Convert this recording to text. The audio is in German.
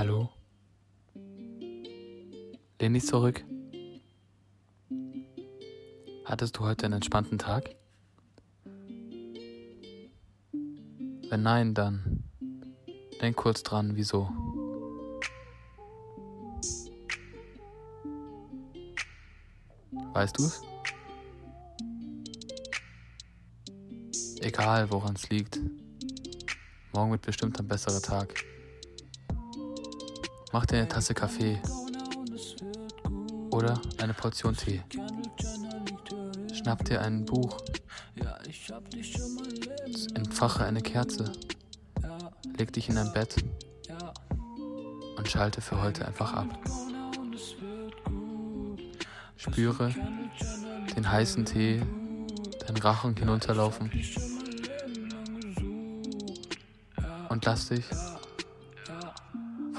Hallo? Lehn dich zurück. Hattest du heute einen entspannten Tag? Wenn nein, dann denk kurz dran, wieso. Weißt du's? Egal, woran es liegt. Morgen wird bestimmt ein besserer Tag. Mach dir eine Tasse Kaffee oder eine Portion Tee. Schnapp dir ein Buch. Entfache eine Kerze. Leg dich in ein Bett und schalte für heute einfach ab. Spüre den heißen Tee, deinen Rachen hinunterlaufen und lass dich